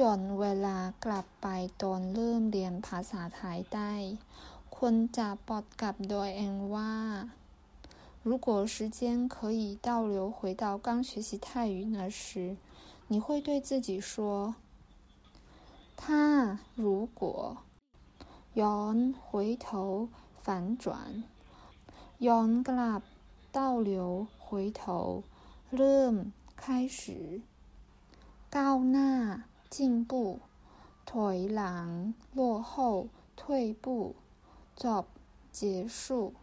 ย้อนเวลากลับไปตอนเริ่มเรียนภาษาไทยได้ควรจะปลดกลับโดยเองว่า如果时间可以倒流回到刚学习泰语那时，你会对自己说：“他如果ย้อน回头反转，ย้อนกลับ倒流回头เริ่ม开始ก้าวหน้า 进步颓然落后退步 job 结束。